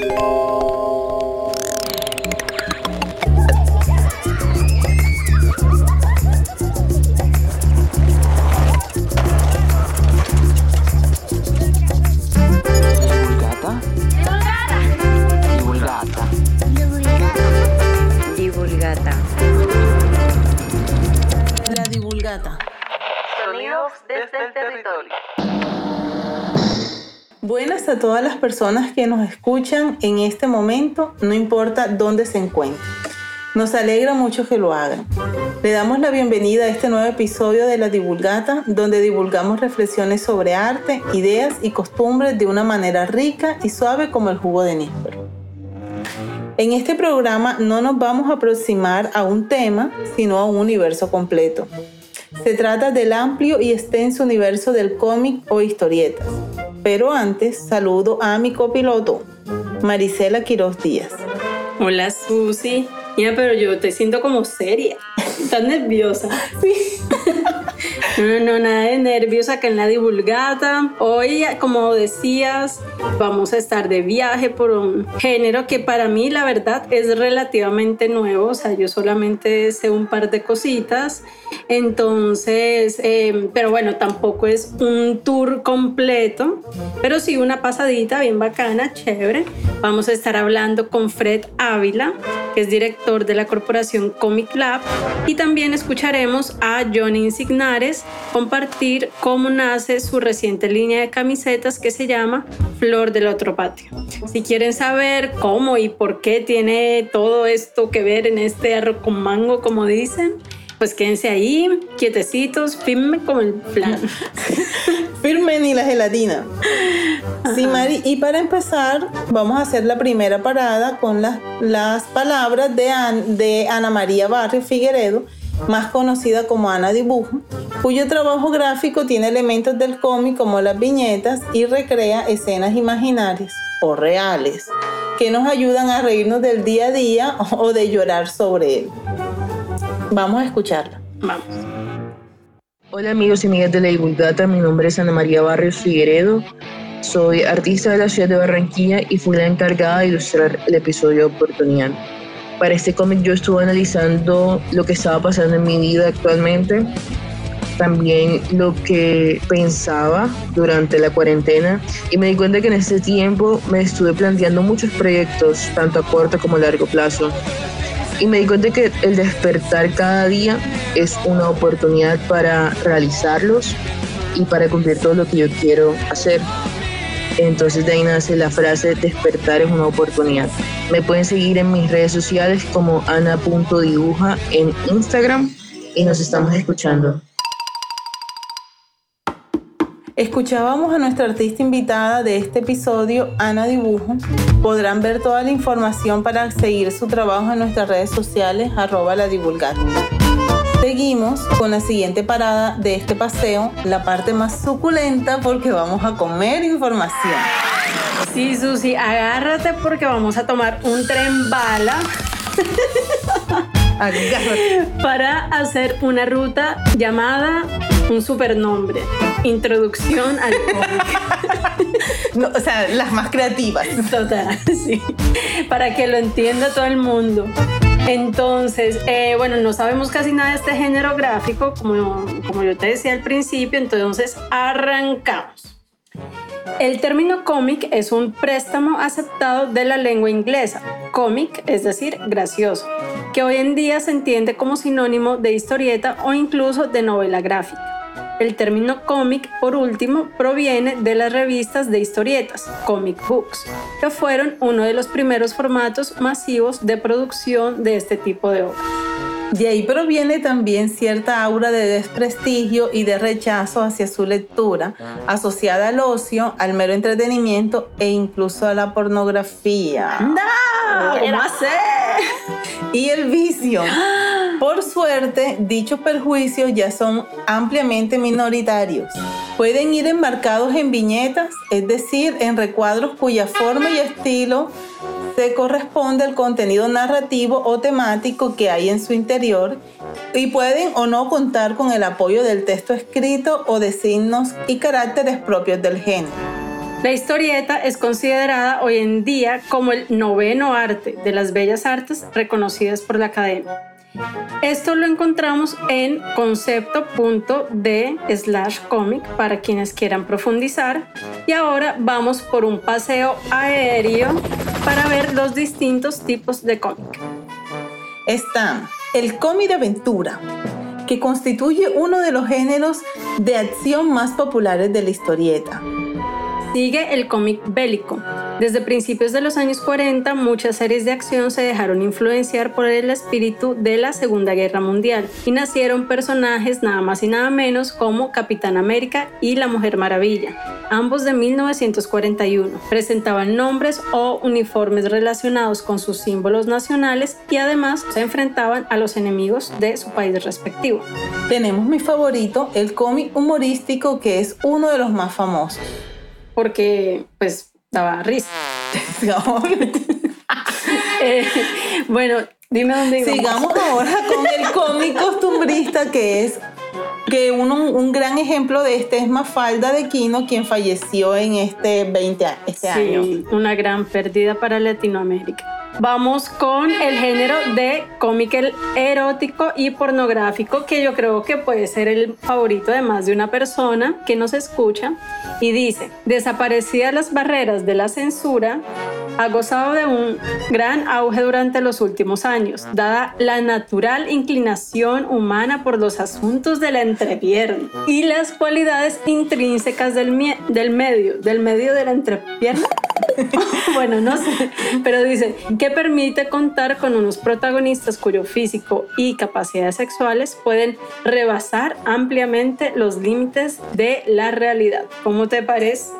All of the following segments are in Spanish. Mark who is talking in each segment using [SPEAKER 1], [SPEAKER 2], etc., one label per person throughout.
[SPEAKER 1] Música personas que nos escuchan en este momento, no importa dónde se encuentren. Nos alegra mucho que lo hagan. Le damos la bienvenida a este nuevo episodio de La Divulgata, donde divulgamos reflexiones sobre arte, ideas y costumbres de una manera rica y suave como el jugo de níspero. En este programa no nos vamos a aproximar a un tema, sino a un universo completo. Se trata del amplio y extenso universo del cómic o historietas. Pero antes, saludo a mi copiloto, Marisela Quiroz Díaz.
[SPEAKER 2] Hola Susi. Mira, pero yo te siento como seria. Estás nerviosa.
[SPEAKER 1] Sí.
[SPEAKER 2] No, no, nada de nervios acá en la divulgata. Hoy, como decías, vamos a estar de viaje por un género que para mí, la verdad, es relativamente nuevo. O sea, yo solamente sé un par de cositas. Entonces, em, pero bueno, tampoco es un tour completo, pero sí una pasadita bien bacana, chévere. Vamos a estar hablando con Fred Ávila, que es director de la corporación Comic Lab, y también escucharemos a Johnny Insignares compartir cómo nace su reciente línea de camisetas que se llama Flor del Otro Patio. Si quieren saber cómo y por qué tiene todo esto que ver en este arroz con mango, como dicen, pues quédense ahí, quietecitos, firme como el plan.
[SPEAKER 1] firme ni la gelatina. Sí, Mari, y para empezar, vamos a hacer la primera parada con las, las palabras de, de Ana María Barrio Figueredo, más conocida como Ana Dibujo, cuyo trabajo gráfico tiene elementos del cómic como las viñetas y recrea escenas imaginarias o reales que nos ayudan a reírnos del día a día o de llorar sobre él. Vamos a escucharla.
[SPEAKER 2] Vamos.
[SPEAKER 3] Hola amigos y amigas de la Divulgata, mi nombre es Ana María Barrios Figueredo, soy artista de la ciudad de Barranquilla y fui la encargada de ilustrar el episodio Oportunidad. Para este cómic yo estuve analizando lo que estaba pasando en mi vida actualmente, también lo que pensaba durante la cuarentena y me di cuenta que en este tiempo me estuve planteando muchos proyectos, tanto a corto como a largo plazo y me di cuenta que el despertar cada día es una oportunidad para realizarlos y para cumplir todo lo que yo quiero hacer. Entonces de ahí nace la frase despertar es una oportunidad. Me pueden seguir en mis redes sociales como ana.dibuja en Instagram y nos estamos escuchando.
[SPEAKER 1] Escuchábamos a nuestra artista invitada de este episodio, Ana Dibujo. Podrán ver toda la información para seguir su trabajo en nuestras redes sociales, arroba la divulgata. Seguimos con la siguiente parada de este paseo, la parte más suculenta porque vamos a comer información.
[SPEAKER 2] Sí, Susi, agárrate porque vamos a tomar un tren bala.
[SPEAKER 1] agárrate.
[SPEAKER 2] Para hacer una ruta llamada un supernombre. Introducción al
[SPEAKER 1] cómic. o sea, las más creativas.
[SPEAKER 2] Total, sí. Para que lo entienda todo el mundo. Entonces, eh, bueno, no sabemos casi nada de este género gráfico, como, como yo te decía al principio, entonces arrancamos. El término cómic es un préstamo aceptado de la lengua inglesa, cómic, es decir, gracioso, que hoy en día se entiende como sinónimo de historieta o incluso de novela gráfica. El término cómic, por último, proviene de las revistas de historietas, comic books, que fueron uno de los primeros formatos masivos de producción de este tipo de obras.
[SPEAKER 1] De ahí proviene también cierta aura de desprestigio y de rechazo hacia su lectura, asociada al ocio, al mero entretenimiento e incluso a la pornografía.
[SPEAKER 2] ¡No! ¿Cómo
[SPEAKER 1] Y el vicio. Por suerte, dichos perjuicios ya son ampliamente minoritarios. Pueden ir enmarcados en viñetas, es decir, en recuadros cuya forma y estilo se corresponde al contenido narrativo o temático que hay en su interior y pueden o no contar con el apoyo del texto escrito o de signos y caracteres propios del género.
[SPEAKER 2] La historieta es considerada hoy en día como el noveno arte de las bellas artes reconocidas por la academia. Esto lo encontramos en concepto.de slash comic para quienes quieran profundizar. Y ahora vamos por un paseo aéreo para ver los distintos tipos de cómic.
[SPEAKER 1] Está el cómic de aventura, que constituye uno de los géneros de acción más populares de la historieta.
[SPEAKER 2] Sigue el cómic bélico. Desde principios de los años 40, muchas series de acción se dejaron influenciar por el espíritu de la Segunda Guerra Mundial y nacieron personajes nada más y nada menos como Capitán América y la Mujer Maravilla, ambos de 1941. Presentaban nombres o uniformes relacionados con sus símbolos nacionales y además se enfrentaban a los enemigos de su país respectivo.
[SPEAKER 1] Tenemos mi favorito, el cómic humorístico que es uno de los más famosos
[SPEAKER 2] porque pues daba risa. Eh, bueno, dime dónde.
[SPEAKER 1] Sigamos ahora con el cómic costumbrista que es que uno, un gran ejemplo de este es Mafalda de Quino, quien falleció en este 20 este
[SPEAKER 2] sí, una gran pérdida para Latinoamérica. Vamos con el género de cómic erótico y pornográfico, que yo creo que puede ser el favorito de más de una persona que nos escucha. Y dice, desaparecidas las barreras de la censura, ha gozado de un gran auge durante los últimos años, dada la natural inclinación humana por los asuntos de la entrepierna y las cualidades intrínsecas del, del medio, del medio de la entrepierna. bueno, no sé, pero dice que permite contar con unos protagonistas cuyo físico y capacidades sexuales pueden rebasar ampliamente los límites de la realidad. ¿Cómo te parece?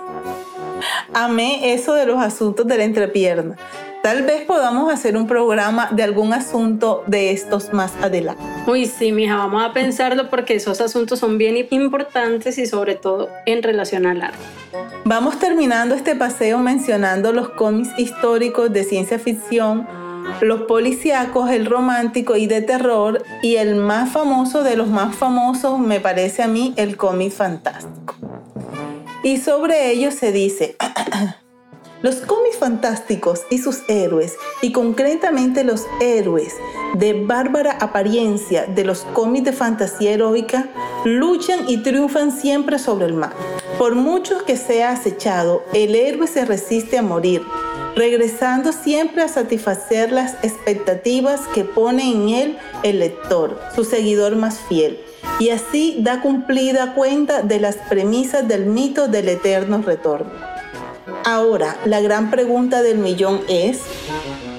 [SPEAKER 1] Amé eso de los asuntos de la entrepierna. Tal vez podamos hacer un programa de algún asunto de estos más adelante.
[SPEAKER 2] Uy, sí, mija, vamos a pensarlo porque esos asuntos son bien importantes y sobre todo en relación al arte.
[SPEAKER 1] Vamos terminando este paseo mencionando los cómics históricos de ciencia ficción, los policíacos, el romántico y de terror y el más famoso de los más famosos me parece a mí el cómic fantástico. Y sobre ello se dice... Los cómics fantásticos y sus héroes, y concretamente los héroes de bárbara apariencia de los cómics de fantasía heroica, luchan y triunfan siempre sobre el mal. Por mucho que sea acechado, el héroe se resiste a morir, regresando siempre a satisfacer las expectativas que pone en él el lector, su seguidor más fiel, y así da cumplida cuenta de las premisas del mito del eterno retorno. Ahora, la gran pregunta del millón es,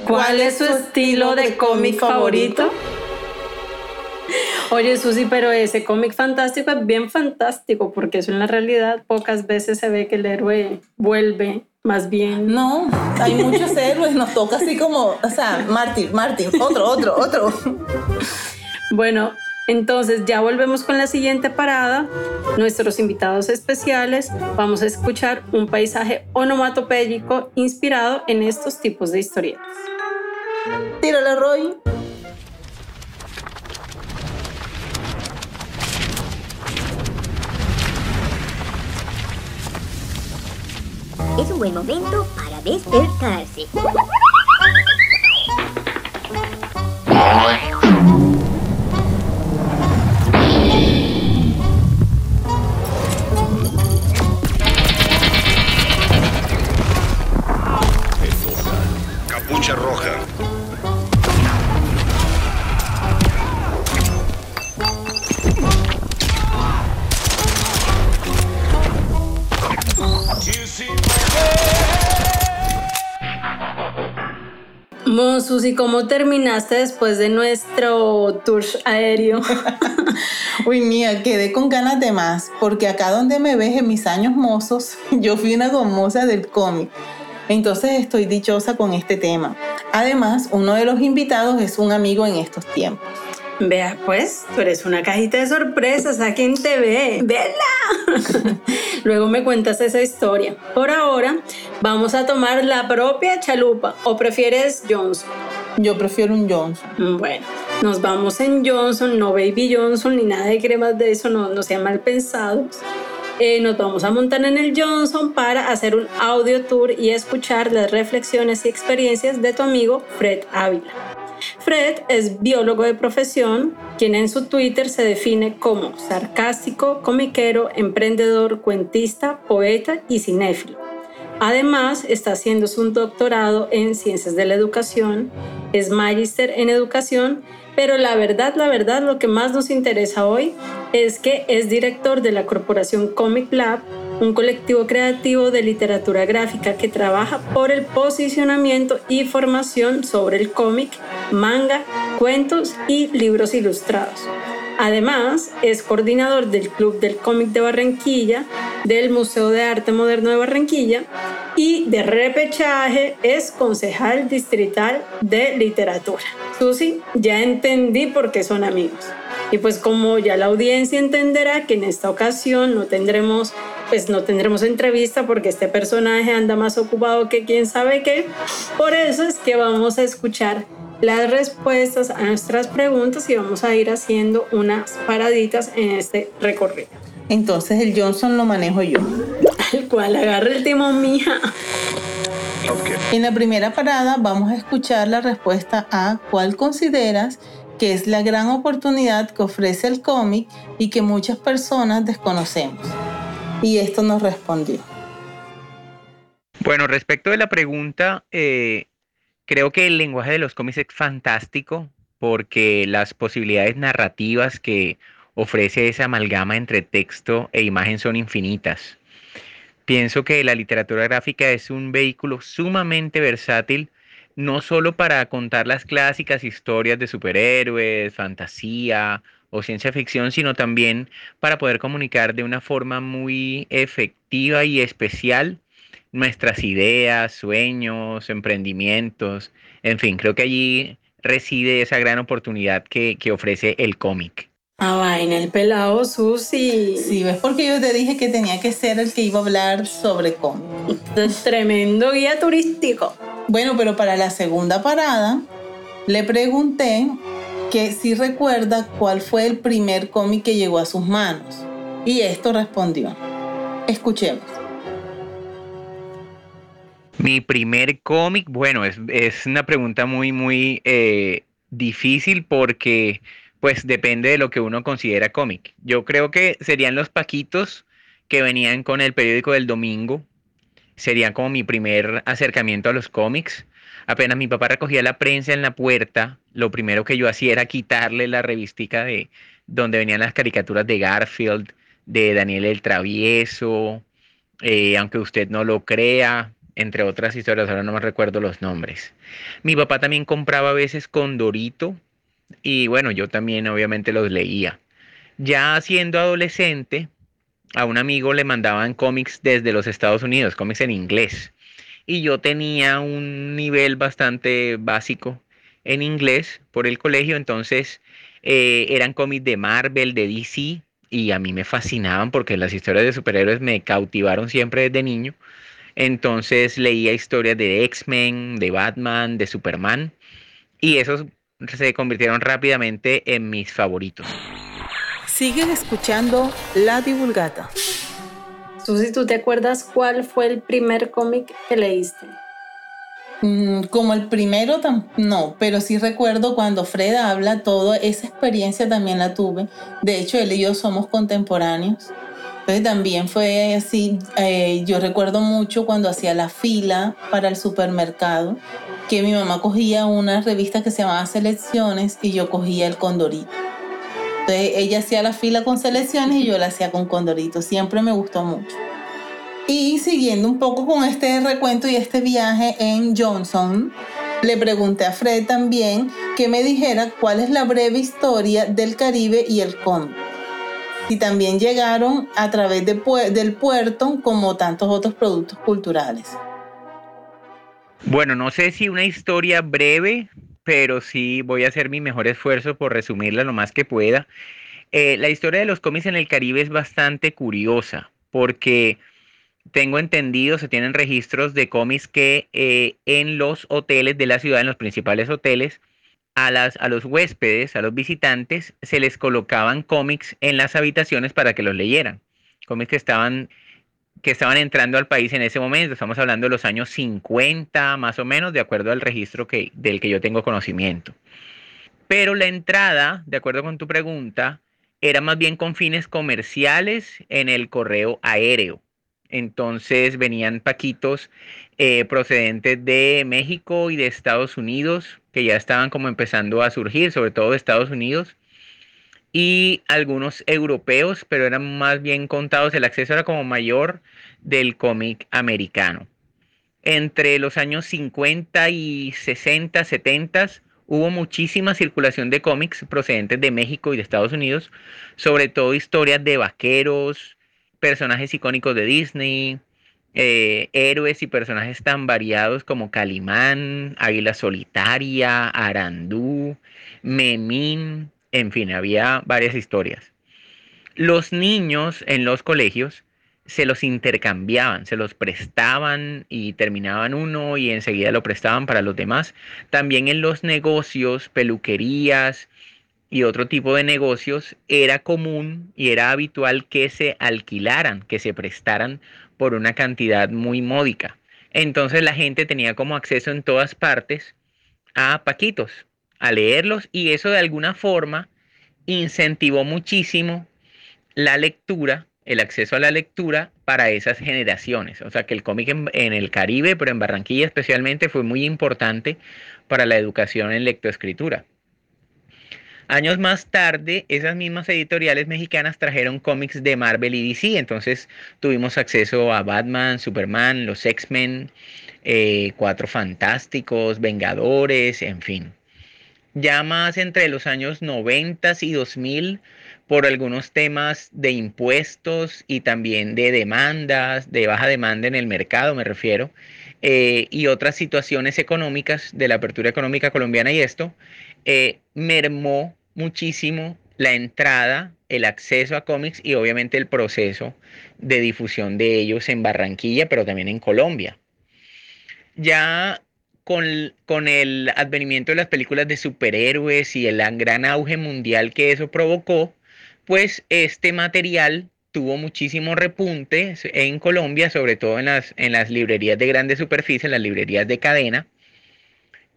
[SPEAKER 2] ¿cuál es su estilo de cómic favorito? Oye, Susi, pero ese cómic fantástico es bien fantástico, porque eso en la realidad pocas veces se ve que el héroe vuelve, más bien.
[SPEAKER 1] No, hay muchos héroes, nos toca así como, o sea, Martín, Martín, otro, otro, otro.
[SPEAKER 2] Bueno, entonces ya volvemos con la siguiente parada. Nuestros invitados especiales vamos a escuchar un paisaje onomatopéyico inspirado en estos tipos de historietas.
[SPEAKER 1] Tírala, Roy.
[SPEAKER 4] Es un buen momento para despertarse.
[SPEAKER 2] Susi, ¿cómo terminaste después de nuestro tour aéreo?
[SPEAKER 1] Uy, mía, quedé con ganas de más, porque acá donde me ves en mis años mozos, yo fui una gomosa del cómic. Entonces estoy dichosa con este tema. Además, uno de los invitados es un amigo en estos tiempos.
[SPEAKER 2] Vea, pues, tú eres una cajita de sorpresas, ¿a quién te ve? ¡Vela! Luego me cuentas esa historia. Por ahora, vamos a tomar la propia chalupa. ¿O prefieres Johnson?
[SPEAKER 1] Yo prefiero un Johnson.
[SPEAKER 2] Bueno, nos vamos en Johnson, no Baby Johnson ni nada de cremas de eso, no, no sean mal pensados. eh, nos vamos a montar en el Johnson para hacer un audio tour y escuchar las reflexiones y experiencias de tu amigo Fred Ávila. Fred es biólogo de profesión, quien en su Twitter se define como sarcástico, comiquero, emprendedor, cuentista, poeta y cinéfilo. Además, está haciendo un doctorado en ciencias de la educación, es magíster en educación, pero la verdad, la verdad, lo que más nos interesa hoy es que es director de la corporación Comic Lab, un colectivo creativo de literatura gráfica que trabaja por el posicionamiento y formación sobre el cómic, manga, cuentos y libros ilustrados. Además, es coordinador del Club del Cómic de Barranquilla, del Museo de Arte Moderno de Barranquilla y de repechaje es concejal distrital de literatura. Susi, ya entendí por qué son amigos. Y pues como ya la audiencia entenderá que en esta ocasión no tendremos pues no tendremos entrevista porque este personaje anda más ocupado que quién sabe qué. Por eso es que vamos a escuchar las respuestas a nuestras preguntas y vamos a ir haciendo unas paraditas en este recorrido.
[SPEAKER 1] Entonces el Johnson lo manejo yo.
[SPEAKER 2] Al cual agarre el timón, mija.
[SPEAKER 1] En la primera parada vamos a escuchar la respuesta a cuál consideras que es la gran oportunidad que ofrece el cómic y que muchas personas desconocemos. Y esto nos respondió.
[SPEAKER 5] Bueno, respecto de la pregunta, eh, Creo que el lenguaje de los cómics es fantástico porque las posibilidades narrativas que ofrece esa amalgama entre texto e imagen son infinitas. Pienso que la literatura gráfica es un vehículo sumamente versátil, no solo para contar las clásicas historias de superhéroes, fantasía o ciencia ficción, sino también para poder comunicar de una forma muy efectiva y especial nuestras ideas, sueños, emprendimientos, en fin, creo que allí reside esa gran oportunidad que, ofrece el cómic.
[SPEAKER 2] Ah, vaina, el pelado Susi.
[SPEAKER 1] Sí, ves porque yo te dije que tenía que ser el que iba a hablar sobre cómic.
[SPEAKER 2] Tremendo guía turístico.
[SPEAKER 1] Bueno, pero para la segunda parada le pregunté que si recuerda cuál fue el primer cómic que llegó a sus manos. Y esto respondió. Escuchemos.
[SPEAKER 5] Mi primer cómic, bueno, es, una pregunta muy, muy eh, difícil porque pues depende de lo que uno considera cómic. Yo creo que serían los Paquitos que venían con el periódico del domingo. Sería como mi primer acercamiento a los cómics. Apenas mi papá recogía la prensa en la puerta, lo primero que yo hacía era quitarle la revistica de donde venían las caricaturas de Garfield, de Daniel el Travieso, eh, aunque usted no lo crea, entre otras historias, ahora no me recuerdo los nombres. Mi papá también compraba a veces con Dorito y bueno, yo también obviamente los leía. Ya siendo adolescente, a un amigo le mandaban cómics desde los Estados Unidos, cómics en inglés. Y yo tenía un nivel bastante básico en inglés por el colegio, entonces eh, eran cómics de Marvel, de DC, y a mí me fascinaban porque las historias de superhéroes me cautivaron siempre desde niño. Entonces leía historias de X-Men, de Batman, de Superman y esos se convirtieron rápidamente en mis favoritos.
[SPEAKER 1] Siguen escuchando La Divulgata.
[SPEAKER 2] Susi, ¿tú te acuerdas cuál fue el primer cómic que leíste?
[SPEAKER 1] Mm, como el primero, no, pero sí recuerdo cuando Fred habla, toda esa experiencia también la tuve. De hecho, él y yo somos contemporáneos. Entonces también fue así, eh, yo recuerdo mucho cuando hacía la fila para el supermercado, que mi mamá cogía una revista que se llamaba Selecciones y yo cogía el Condorito. Entonces ella hacía la fila con Selecciones y yo la hacía con Condorito, siempre me gustó mucho. Y siguiendo un poco con este recuento y este viaje en Johnson, le pregunté a Fred también que me dijera cuál es la breve historia del Caribe y el cómic y también llegaron a través del puerto como tantos otros productos culturales.
[SPEAKER 5] Bueno, no sé si una historia breve, pero sí voy a hacer mi mejor esfuerzo por resumirla lo más que pueda. Eh, la historia de los cómics en el Caribe es bastante curiosa porque tengo entendido, se tienen registros de cómics que eh, en los hoteles de la ciudad, en los principales hoteles, a, las, a los huéspedes, a los visitantes, se les colocaban cómics en las habitaciones para que los leyeran. cómics que estaban que estaban entrando al país en ese momento. Estamos hablando de los años 50 más o menos, de acuerdo al registro que, del que yo tengo conocimiento. Pero la entrada, de acuerdo con tu pregunta, era más bien con fines comerciales en el correo aéreo. Entonces venían paquitos eh, procedentes de México y de Estados Unidos, que ya estaban como empezando a surgir, sobre todo de Estados Unidos, y algunos europeos, pero eran más bien contados, el acceso era como mayor del cómic americano. Entre los años 50 y 60, 70 hubo muchísima circulación de cómics procedentes de México y de Estados Unidos, sobre todo historias de vaqueros, personajes icónicos de Disney, eh, héroes y personajes tan variados como Calimán, Águila Solitaria, Arandú, Memín, en fin, había varias historias. Los niños en los colegios se los intercambiaban, se los prestaban y terminaban uno y enseguida lo prestaban para los demás. También en los negocios, peluquerías y otro tipo de negocios era común y era habitual que se alquilaran, que se prestaran por una cantidad muy módica. Entonces la gente tenía como acceso en todas partes a paquitos, a leerlos y eso de alguna forma incentivó muchísimo la lectura, el acceso a la lectura para esas generaciones. O sea que el cómic en, el Caribe, pero en Barranquilla especialmente, fue muy importante para la educación en lectoescritura. Años más tarde, esas mismas editoriales mexicanas trajeron cómics de Marvel y DC, entonces tuvimos acceso a Batman, Superman, los X-Men, eh, Cuatro Fantásticos, Vengadores, en fin. Ya más entre los años 90 y 2000 por algunos temas de impuestos y también de demandas, de baja demanda en el mercado me refiero, eh, y otras situaciones económicas de la apertura económica colombiana y esto, eh, mermó muchísimo la entrada, el acceso a cómics y obviamente el proceso de difusión de ellos en Barranquilla, pero también en Colombia. Ya con, el advenimiento de las películas de superhéroes y el gran auge mundial que eso provocó, pues este material tuvo muchísimo repunte en Colombia, sobre todo en las, en las librerías de grandes superficies, las librerías de cadena,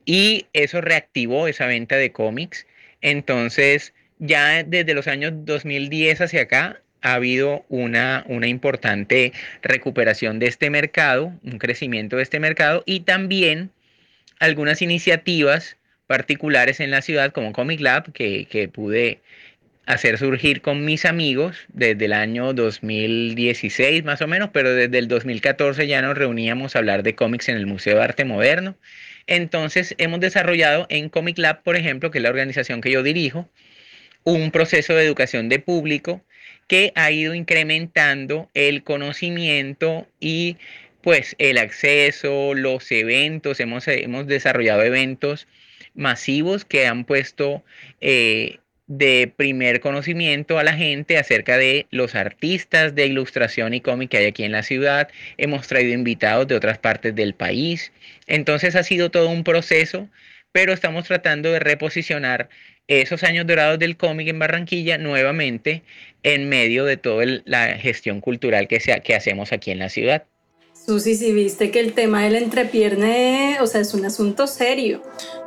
[SPEAKER 5] y eso reactivó esa venta de cómics. Entonces, ya desde los años 2010 hacia acá, ha habido una, una importante recuperación de este mercado, un crecimiento de este mercado y también algunas iniciativas particulares en la ciudad como Comic Lab que, pude hacer surgir con mis amigos desde el año 2016 más o menos, pero desde el 2014 ya nos reuníamos a hablar de cómics en el Museo de Arte Moderno. Entonces hemos desarrollado en Comic Lab, por ejemplo, que es la organización que yo dirijo, un proceso de educación de público que ha ido incrementando el conocimiento y pues el acceso, los eventos, hemos, hemos desarrollado eventos masivos que han puesto eh, de primer conocimiento a la gente acerca de los artistas de ilustración y cómic que hay aquí en la ciudad. Hemos traído invitados de otras partes del país. Entonces ha sido todo un proceso, pero estamos tratando de reposicionar esos años dorados del cómic en Barranquilla nuevamente en medio de toda la gestión cultural que, que hacemos aquí en la ciudad.
[SPEAKER 2] Susi, si viste que el tema del entrepierne, o sea, es un asunto serio.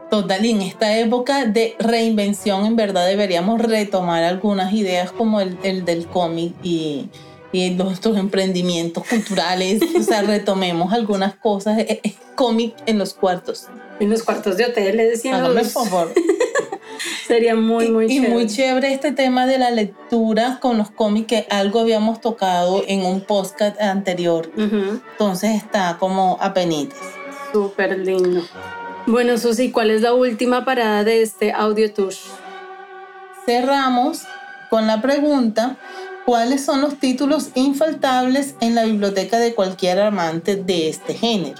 [SPEAKER 1] Total, y en esta época de reinvención, en verdad deberíamos retomar algunas ideas como el, del cómic y, y nuestros emprendimientos culturales. o sea, retomemos algunas cosas. Es, cómic en los cuartos.
[SPEAKER 2] En los cuartos de hotel, le decían.
[SPEAKER 1] por favor.
[SPEAKER 2] Sería muy, muy
[SPEAKER 1] chévere. Y muy chévere este tema de la lectura con los cómics, que algo habíamos tocado en un podcast anterior. Entonces está como a penitas.
[SPEAKER 2] Súper lindo. Bueno, Susi, ¿cuál es la última parada de este audio tour?
[SPEAKER 1] Cerramos con la pregunta, ¿cuáles son los títulos infaltables en la biblioteca de cualquier amante de este género?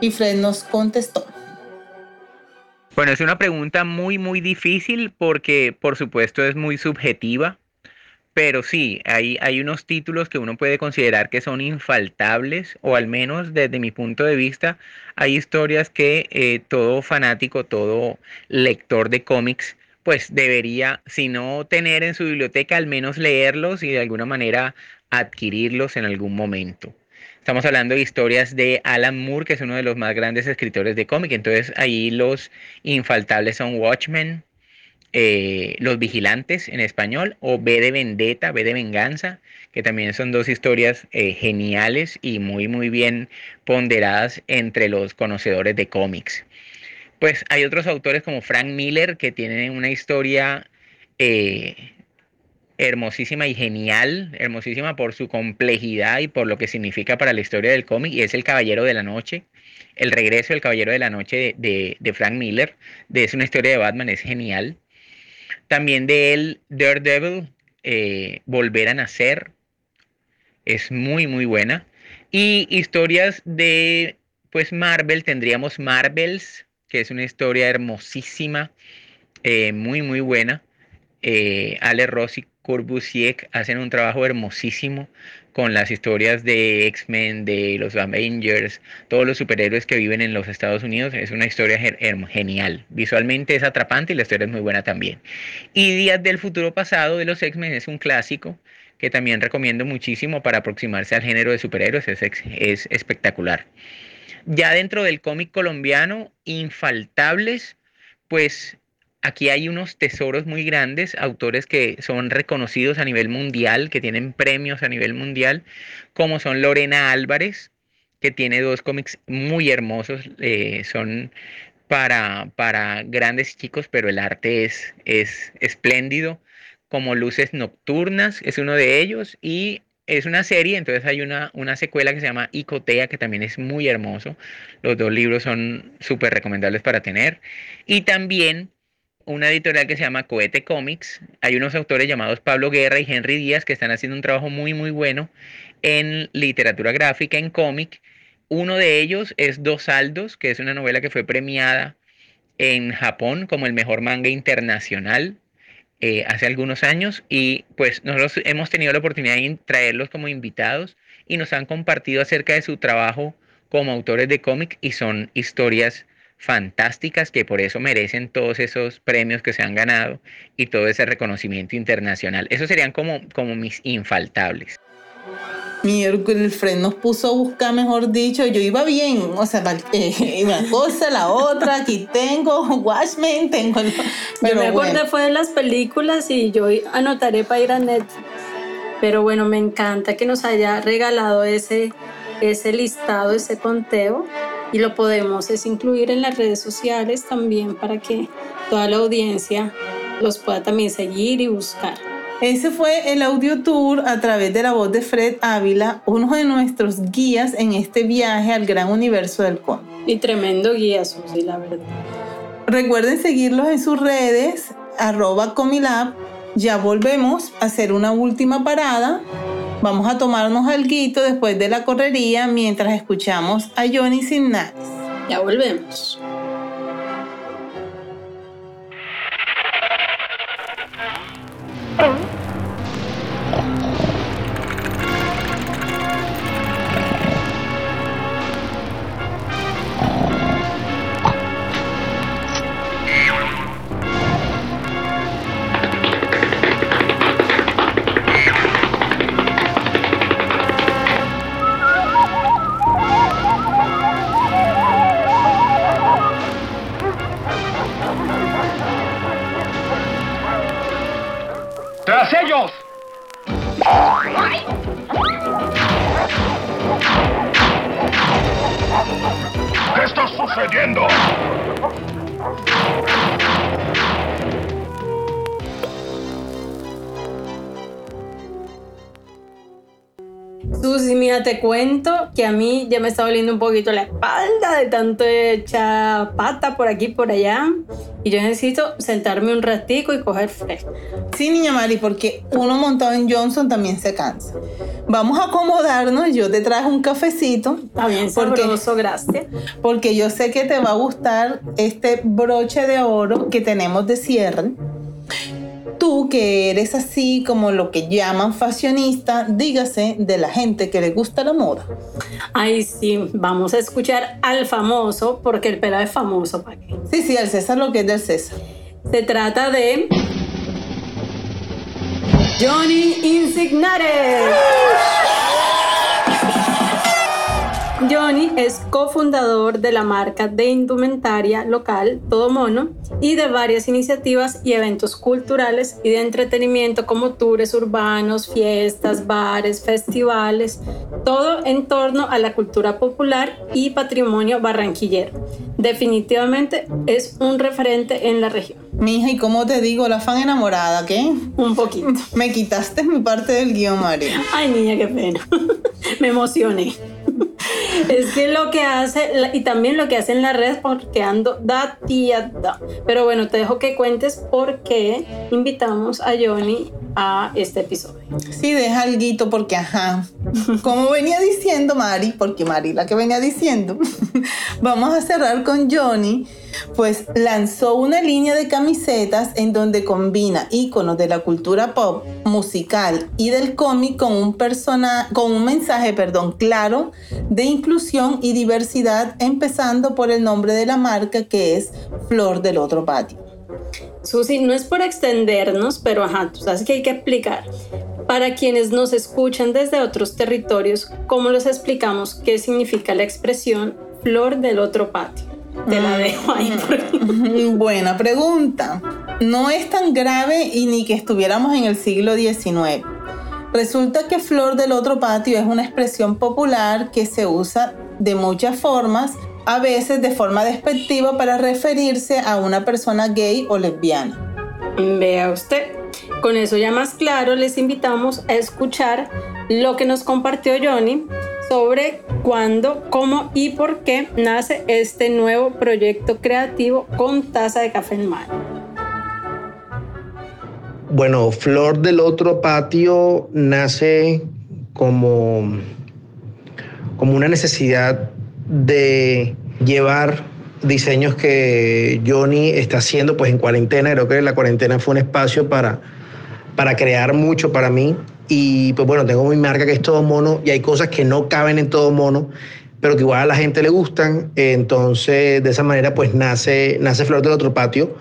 [SPEAKER 1] Y Fred nos contestó.
[SPEAKER 5] Bueno, es una pregunta muy, muy difícil porque, por supuesto, es muy subjetiva, pero sí, hay, hay unos títulos que uno puede considerar que son infaltables, o al menos desde mi punto de vista, hay historias que eh, todo fanático, todo lector de cómics, pues debería, si no tener en su biblioteca, al menos leerlos y de alguna manera adquirirlos en algún momento. Estamos hablando de historias de Alan Moore, que es uno de los más grandes escritores de cómic. Entonces ahí los infaltables son Watchmen, eh, Los Vigilantes en español, o B de Vendetta, B de Venganza, que también son dos historias eh, geniales y muy, muy bien ponderadas entre los conocedores de cómics. Pues hay otros autores como Frank Miller que tienen una historia eh, hermosísima y genial, hermosísima por su complejidad y por lo que significa para la historia del cómic, y es El Caballero de la Noche. El regreso del Caballero de la Noche de, Frank Miller, de Es una historia de Batman, es genial. También de él, Daredevil, eh, Volver a Nacer, es muy, muy buena. Y historias de, pues, Marvel, tendríamos Marvels, que es una historia hermosísima, eh, muy, muy buena. Eh, Ale Rossi Corbusiek hacen un trabajo hermosísimo con las historias de X-Men, de los Avengers, todos los superhéroes que viven en los Estados Unidos. Es una historia genial. Visualmente es atrapante y la historia es muy buena también. Y Días del Futuro Pasado de los X-Men es un clásico que también recomiendo muchísimo para aproximarse al género de superhéroes. Es, es espectacular. Ya dentro del cómic colombiano, infaltables, pues Aquí hay unos tesoros muy grandes, autores que son reconocidos a nivel mundial, que tienen premios a nivel mundial, como son Lorena Álvarez, que tiene dos cómics muy hermosos, eh, son para, para grandes chicos, pero el arte es, es espléndido, como Luces Nocturnas, es uno de ellos, y es una serie, entonces hay una, una secuela que se llama Icotea, que también es muy hermoso. Los dos libros son súper recomendables para tener. Y también una editorial que se llama Cohete Comics. Hay unos autores llamados Pablo Guerra y Henry Díaz que están haciendo un trabajo muy, muy bueno en literatura gráfica, en cómic. Uno de ellos es Dos Saldos, que es una novela que fue premiada en Japón como el mejor manga internacional eh, hace algunos años. Y pues nosotros hemos tenido la oportunidad de traerlos como invitados y nos han compartido acerca de su trabajo como autores de cómic y son historias fantásticas que por eso merecen todos esos premios que se han ganado y todo ese reconocimiento internacional. Esos serían como, como mis infaltables.
[SPEAKER 1] Mi Fred nos puso a buscar, mejor dicho, yo iba bien, o sea, eh, una cosa, la otra, aquí tengo Watchmen, tengo...
[SPEAKER 2] Pero yo me acuerdo fue de las películas y yo anotaré para ir a Netflix. Pero bueno, me encanta que nos haya regalado ese, ese listado, ese conteo y lo podemos es incluir en las redes sociales también para que toda la audiencia los pueda también seguir y buscar.
[SPEAKER 1] Ese fue el audio tour a través de la voz de Fred Ávila, uno de nuestros guías en este viaje al gran universo del cómic.
[SPEAKER 2] Y tremendo guía, Susi, la verdad.
[SPEAKER 1] Recuerden seguirlos en sus redes, arroba comilab. Ya volvemos a hacer una última parada Vamos a tomarnos algo después de la correría mientras escuchamos a Johnny Sinnares.
[SPEAKER 2] Ya volvemos. está sucediendo? Te cuento que a mí ya me está doliendo un poquito la espalda de tanto echar pata por aquí por allá. Y yo necesito sentarme un ratico y coger fresco.
[SPEAKER 1] Sí, niña Mari, porque uno montado en Johnson también se cansa. Vamos a acomodarnos. Yo te traje un cafecito.
[SPEAKER 2] Está bien sabroso, gracias.
[SPEAKER 1] Porque yo sé que te va a gustar este broche de oro que tenemos de cierre tú que eres así como lo que llaman fashionista, dígase de la gente que le gusta la moda.
[SPEAKER 2] Ay, sí, vamos a escuchar al famoso, porque el pelo es famoso, ¿para qué?
[SPEAKER 1] Sí, sí, al César lo que es del César.
[SPEAKER 2] Se trata de Johnny Insignare. Johnny es cofundador de la marca de indumentaria local Todo Mono y de varias iniciativas y eventos culturales y de entretenimiento como tours urbanos, fiestas, bares, festivales, todo en torno a la cultura popular y patrimonio barranquillero. Definitivamente es un referente en la región.
[SPEAKER 1] Mija, ¿y cómo te digo? La fan enamorada, ¿qué?
[SPEAKER 2] Un poquito.
[SPEAKER 1] Me quitaste mi parte del guion, María.
[SPEAKER 2] Ay, niña, qué pena. Me emocioné. Es que lo que hace, y también lo que hace en la red, porque ando da tía da. Pero bueno, te dejo que cuentes por qué invitamos a Johnny a este episodio.
[SPEAKER 1] Sí, deja guito porque, ajá, como venía diciendo Mari, porque Mari la que venía diciendo, vamos a cerrar con Johnny pues lanzó una línea de camisetas en donde combina iconos de la cultura pop, musical y del cómic con un, con un mensaje perdón, claro de inclusión y diversidad, empezando por el nombre de la marca que es Flor del Otro Patio.
[SPEAKER 2] Susi, no es por extendernos, pero ajá, tú sabes que hay que explicar. Para quienes nos escuchan desde otros territorios, ¿cómo les explicamos qué significa la expresión flor del otro patio? Te la dejo ahí.
[SPEAKER 1] Mm, buena pregunta. No es tan grave y ni que estuviéramos en el siglo XIX. Resulta que flor del otro patio es una expresión popular que se usa de muchas formas, a veces de forma despectiva para referirse a una persona gay o lesbiana.
[SPEAKER 2] Vea usted, con eso ya más claro les invitamos a escuchar lo que nos compartió Johnny sobre cuándo, cómo y por qué nace este nuevo proyecto creativo con taza de café en mano.
[SPEAKER 6] Bueno, Flor del Otro Patio nace como, como una necesidad de llevar diseños que Johnny está haciendo pues en cuarentena. Creo que la cuarentena fue un espacio para, para crear mucho para mí y pues bueno, tengo mi marca que es todo mono y hay cosas que no caben en todo mono, pero que igual a la gente le gustan. Entonces, de esa manera, pues nace, nace Flor del Otro Patio.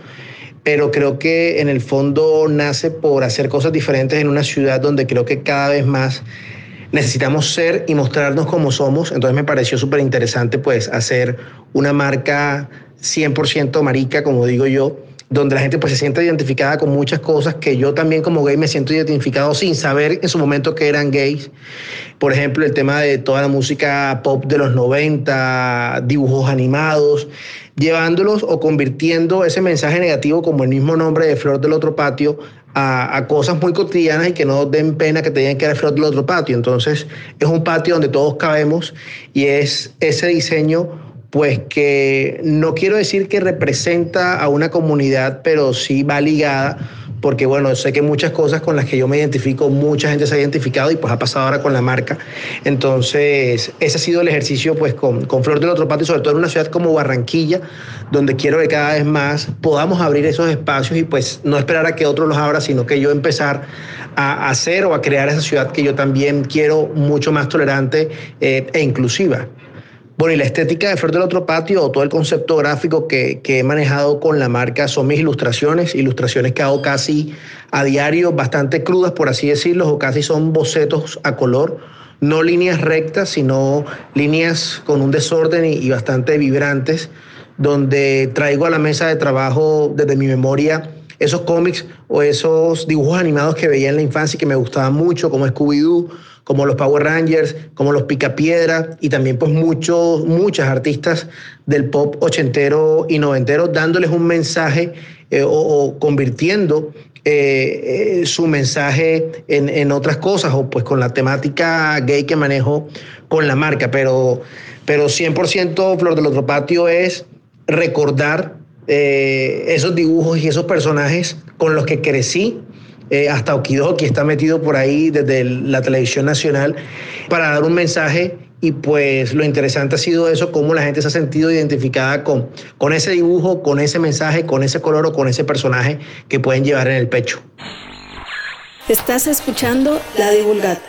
[SPEAKER 6] Pero creo que en el fondo nace por hacer cosas diferentes en una ciudad donde creo que cada vez más necesitamos ser y mostrarnos como somos. Entonces me pareció súper interesante pues hacer una marca 100% marica, como digo yo, donde la gente pues se siente identificada con muchas cosas que yo también como gay me siento identificado sin saber en su momento que eran gays. Por ejemplo, el tema de toda la música pop de los 90, dibujos animados, llevándolos o convirtiendo ese mensaje negativo como el mismo nombre de Flor del Otro Patio a, cosas muy cotidianas y que no den pena que te digan que era flor del otro patio. Entonces es un patio donde todos cabemos y es ese diseño pues que no quiero decir que representa a una comunidad, pero sí va ligada, porque bueno, sé que muchas cosas con las que yo me identifico, mucha gente se ha identificado y pues ha pasado ahora con la marca. Entonces, ese ha sido el ejercicio pues con, con Flor del Otro Patio, sobre todo en una ciudad como Barranquilla, donde quiero que cada vez más podamos abrir esos espacios y pues no esperar a que otro los abra, sino que yo empezar a hacer o a crear esa ciudad que yo también quiero mucho más tolerante eh, e inclusiva. Bueno, y la estética de Flor del Otro Patio o todo el concepto gráfico que, que, he manejado con la marca son mis ilustraciones, ilustraciones que hago casi a diario, bastante crudas por así decirlo, o casi son bocetos a color, no líneas rectas, sino líneas con un desorden y, y bastante vibrantes, donde traigo a la mesa de trabajo desde mi memoria esos cómics o esos dibujos animados que veía en la infancia y que me gustaban mucho, como Scooby-Doo como los Power Rangers, como los Picapiedra y también pues muchos, muchas artistas del pop ochentero y noventero dándoles un mensaje eh, o, convirtiendo eh, eh, su mensaje en, en, otras cosas o pues con la temática gay que manejo con la marca, pero, pero 100% Flor del Otro Patio es recordar esos dibujos y esos personajes con los que crecí eh, hasta Okidoki está metido por ahí desde la televisión nacional para dar un mensaje y pues lo interesante ha sido eso, cómo la gente se ha sentido identificada con, con ese dibujo, con ese mensaje, con ese color o con ese personaje que pueden llevar en el pecho.
[SPEAKER 2] Estás escuchando La Divulgata.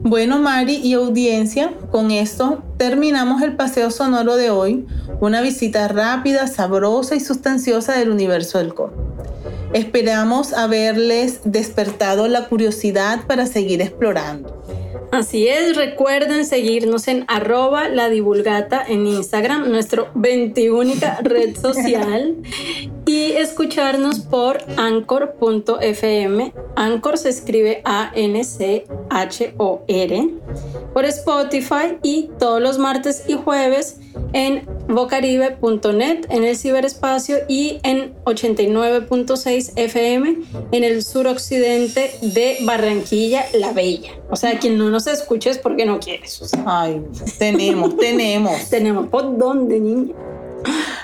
[SPEAKER 1] Bueno, Mari y audiencia, con esto terminamos el paseo sonoro de hoy, una visita rápida, sabrosa y sustanciosa del universo del cómic. Esperamos haberles despertado la curiosidad para seguir explorando.
[SPEAKER 2] Así es, recuerden seguirnos en arroba la divulgata en Instagram, nuestro 21 red social, y escucharnos por anchor.fm. Anchor se escribe A-N-C-H-O-R, por Spotify y todos los martes y jueves en vocaribe.net en el ciberespacio y en 89.6 FM en el suroccidente de Barranquilla, La Bella. O sea, quien no nos escuche es porque no quieres.
[SPEAKER 1] Ay, tenemos, tenemos.
[SPEAKER 2] tenemos. ¿Por dónde, niña?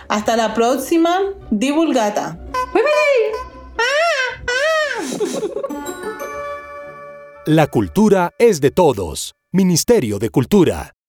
[SPEAKER 1] Hasta la próxima, divulgata.
[SPEAKER 7] La cultura es de todos. Ministerio de Cultura.